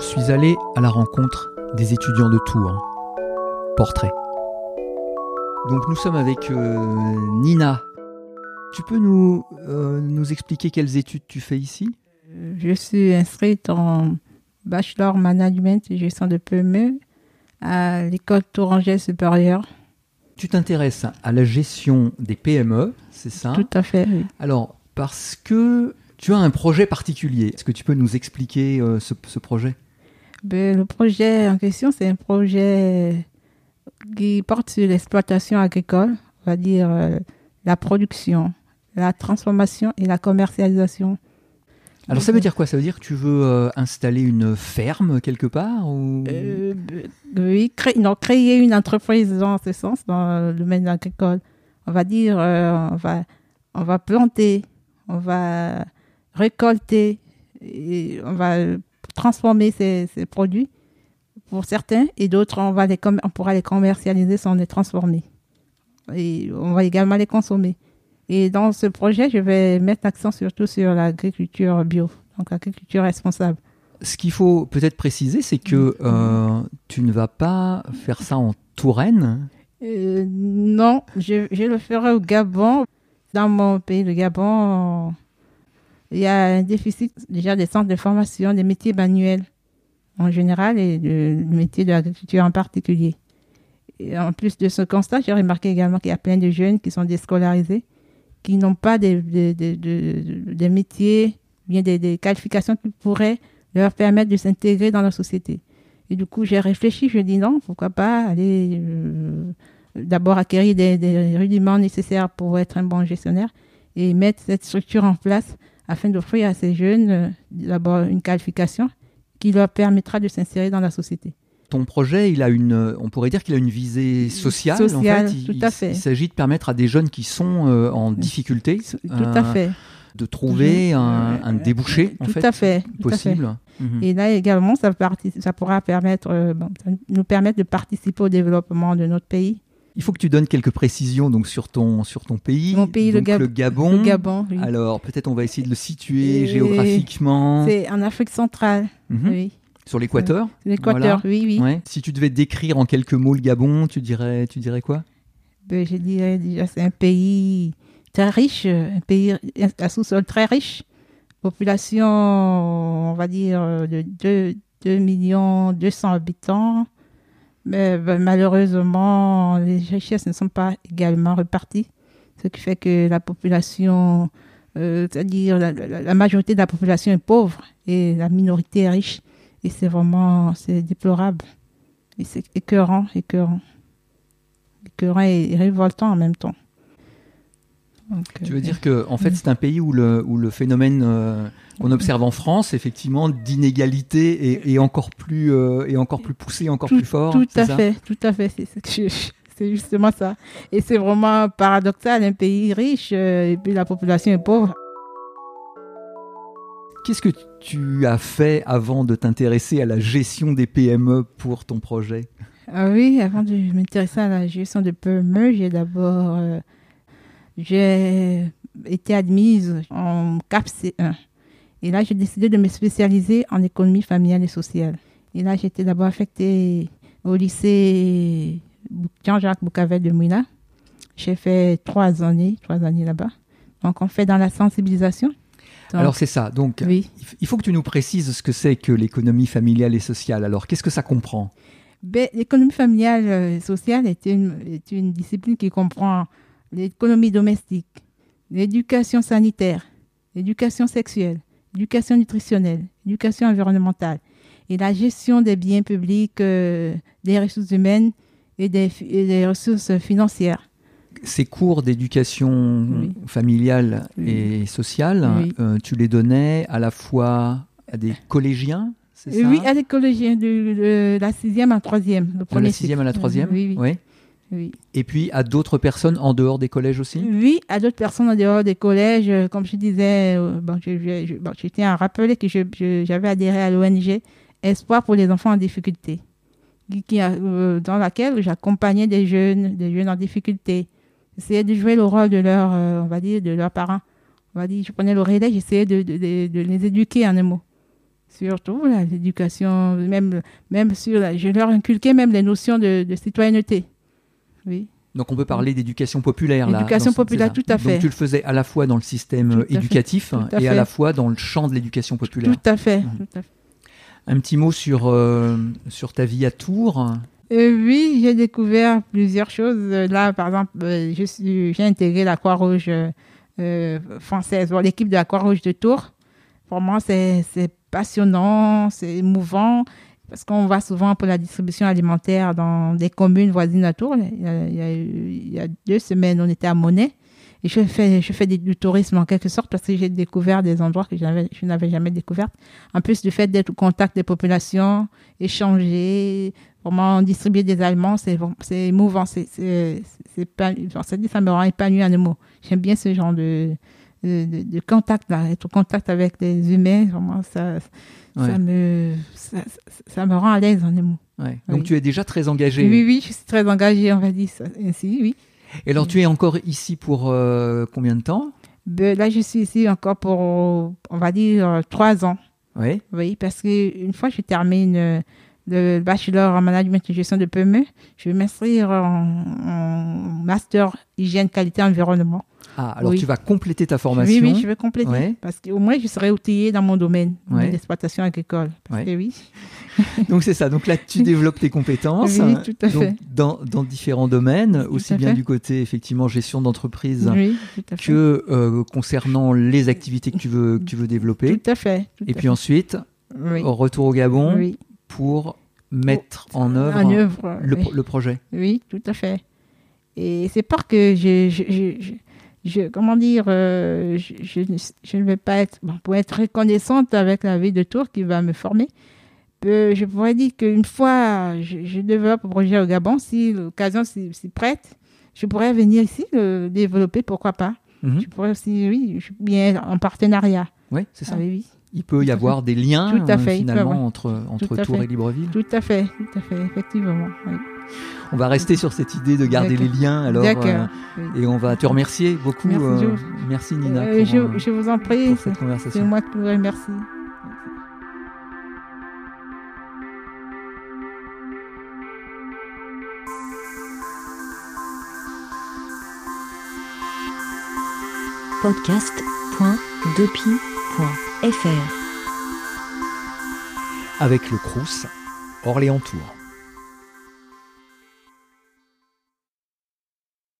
Je suis allé à la rencontre des étudiants de Tours. Portrait. Donc nous sommes avec euh, Nina. Tu peux nous, euh, nous expliquer quelles études tu fais ici? Je suis inscrite en Bachelor Management et Gestion de PME à l'école Tourangelle supérieure. Tu t'intéresses à la gestion des PME, c'est ça? Tout à fait, oui. Alors, parce que tu as un projet particulier, est-ce que tu peux nous expliquer euh, ce, ce projet? Ben, le projet en question, c'est un projet qui porte sur l'exploitation agricole, on va dire euh, la production, la transformation et la commercialisation. Alors ça veut dire quoi? Ça veut dire que tu veux euh, installer une ferme quelque part ou... Euh, oui, créer, non, créer une entreprise dans ce sens, dans le domaine agricole. On va dire, euh, on, va, on va planter, on va récolter, et on va transformer ces, ces produits pour certains et d'autres, on, va les com- on pourra les commercialiser sans les transformer. Et on va également les consommer. Et dans ce projet, je vais mettre l'accent surtout sur l'agriculture bio, donc l'agriculture responsable. Ce qu'il faut peut-être préciser, c'est que euh, tu ne vas pas faire ça en Touraine. Euh, non, je, je le ferai au Gabon. Dans mon pays, le Gabon, il y a un déficit déjà des centres de formation des métiers manuels en général et du métier de l'agriculture en particulier. Et en plus de ce constat, j'ai remarqué également qu'il y a plein de jeunes qui sont déscolarisés, qui n'ont pas des, des, métiers, bien des, qualifications qui pourraient leur permettre de s'intégrer dans la société. Et du coup, j'ai réfléchi, je dis non, pourquoi pas aller euh, d'abord acquérir des rudiments nécessaires pour être un bon gestionnaire et mettre cette structure en place afin d'offrir à ces jeunes euh, d'abord une qualification qui leur permettra de s'insérer dans la société. Ton projet, il a une, on pourrait dire qu'il a une visée sociale. Sociale, en fait. Il- tout à fait. Il s'agit de permettre à des jeunes qui sont euh, en difficulté Tout euh, à fait. de trouver un, un débouché en tout fait, à fait. tout à fait. possible. Mhm. Et là également, ça, pourra permettre, euh, bon, ça nous permettre de participer au développement de notre pays. Il faut que tu donnes quelques précisions donc sur ton sur ton pays. Mon pays, le Donc, Gab- Gabon. Le Gabon, oui. Alors peut-être on va essayer de le situer Et- géographiquement. c'est en Afrique centrale, Mhm. oui. Sur l'équateur. L'Équateur, oui, oui. Ouais. Si tu devais décrire en quelques mots le Gabon, tu dirais tu dirais quoi? Ben, je dirais déjà c'est un pays très riche, un pays à sous-sol très riche. Population, on va dire, de 2, 2 millions 200 habitants. Mais ben, malheureusement, les richesses ne sont pas également reparties. Ce qui fait que la population, euh, c'est-à-dire la, majorité de la population est pauvre et la minorité est riche. Et c'est vraiment, c'est déplorable. Et c'est écœurant, écœurant écœurant et révoltant en même temps. Tu euh, veux dire que en fait c'est un pays où le où le phénomène euh, qu'on observe en France effectivement d'inégalité est, est encore plus euh, est encore plus poussé, encore tout, plus fort. tout à fait, tout à fait, c'est justement ça. Et c'est vraiment paradoxal, un pays riche euh, et puis la population est pauvre. Qu'est-ce que tu as fait avant de t'intéresser à la gestion des PME pour ton projet? Ah oui, avant de m'intéresser à la gestion de PME, j'ai d'abord euh, j'ai été admise en CAP C1. Et là, j'ai décidé de me spécialiser en économie familiale et sociale. Et là, j'étais d'abord affectée au lycée Jean-Jacques Boucavel de Mouina. J'ai fait trois années, trois années là-bas. Donc, on fait dans la sensibilisation. Donc, Alors c'est ça. Donc oui. il faut que tu nous précises ce que c'est que l'économie familiale et sociale. Alors qu'est-ce que ça comprend? Ben, l'économie familiale et sociale est une, est une discipline qui comprend l'économie domestique, l'éducation sanitaire, l'éducation sexuelle, l'éducation nutritionnelle, l'éducation environnementale et la gestion des biens publics, euh, des ressources humaines et des, fi- et des ressources financières. Ces cours d'éducation Oui. familiale Oui. et sociale, Oui. euh, tu les donnais à la fois à des collégiens, ça oui, à des collégiens de, de la sixième à la troisième. Le De la sixième à la troisième Oui, oui. Oui. Et puis à d'autres personnes en dehors des collèges aussi Oui, à d'autres personnes en dehors des collèges, euh, comme je disais, euh, bon, je, je, je- bon, je tiens à rappeler que j'avais adhéré à l'ONG Espoir pour les enfants en difficulté, qui, euh, dans laquelle j'accompagnais des jeunes, des jeunes en difficulté. J'essayais de jouer le rôle de leur, euh, on va dire, de leurs parents. On va dire, je prenais le relais, j'essayais de, de, de- de les éduquer en un mot. Surtout l'éducation, même, même sur, je leur inculquais même les notions de citoyenneté. Oui. Donc on peut parler d'éducation populaire. L'éducation populaire, tout à fait. Donc tu le faisais à la fois dans le système éducatif et à la fois dans le champ de l'éducation populaire. Tout à fait. Mmh. Un petit mot sur, euh, sur ta vie à Tours euh, Oui, j'ai découvert plusieurs choses. Là, par exemple, euh, j'ai intégré la Croix-Rouge française, l'équipe de la Croix-Rouge de Tours. Pour moi, c'est passionnant, c'est émouvant. Parce qu'on va souvent pour la distribution alimentaire dans des communes voisines à Tours. Il y a, deux semaines, on était à Monet. Et je fais, je fais du tourisme en quelque sorte parce que j'ai découvert des endroits que je n'avais jamais découverts. En plus du fait d'être au contact des populations, échanger, vraiment distribuer des aliments, c'est émouvant. C'est, c'est, ça me rend épanoui en mots. J'aime bien ce genre de, de, contact, là, être en contact avec les humains. Vraiment, ça, ça, me, ça, me rend à l'aise en émo. Ouais. Donc tu es déjà très engagé. Oui, oui, je suis très engagée, on va dire ça, ainsi, oui. Et alors tu es encore ici pour euh, combien de temps? Ben, Là, je suis ici encore pour, on va dire, trois ans. Oui. Oui, parce qu'une fois que je termine euh, le bachelor en management et gestion de PME, je vais m'inscrire en master hygiène, qualité, environnement. Ah, alors tu vas compléter ta formation. Oui, oui, je vais compléter. Parce qu'au moins, je serai outillé dans mon domaine d'exploitation agricole. oui. Donc c'est ça. Donc là, tu développes tes compétences. Oui, tout à fait. Dans, dans, différents domaines, aussi bien du côté effectivement gestion d'entreprise que euh, concernant les activités que tu veux, que tu veux développer. Tout à fait. Et puis ensuite, retour au Gabon pour mettre en œuvre, le, le, projet. Oui, tout à fait. Et c'est pas que je, je, comment dire, euh, je, je, ne vais pas être, pour être reconnaissante avec la vie de Tours qui va me former, euh, je pourrais dire qu'une fois je, développe un projet au Gabon, si l'occasion s'y prête, je pourrais venir ici le développer, pourquoi pas. Mhm. Je pourrais aussi, oui, bien en partenariat. Oui, c'est ça. Oui, Il peut y avoir des liens tout à fait, finalement entre, entre Tours et Libreville. Tout à fait, tout à fait, effectivement. Oui. On va rester sur cette idée de garder les liens. Alors, euh, et on va te remercier beaucoup. Merci, euh, Nina. Euh, je, vous en prie. C'est moi qui vous remercie. podcast.depi.fr Avec le Crous Orléans Tour.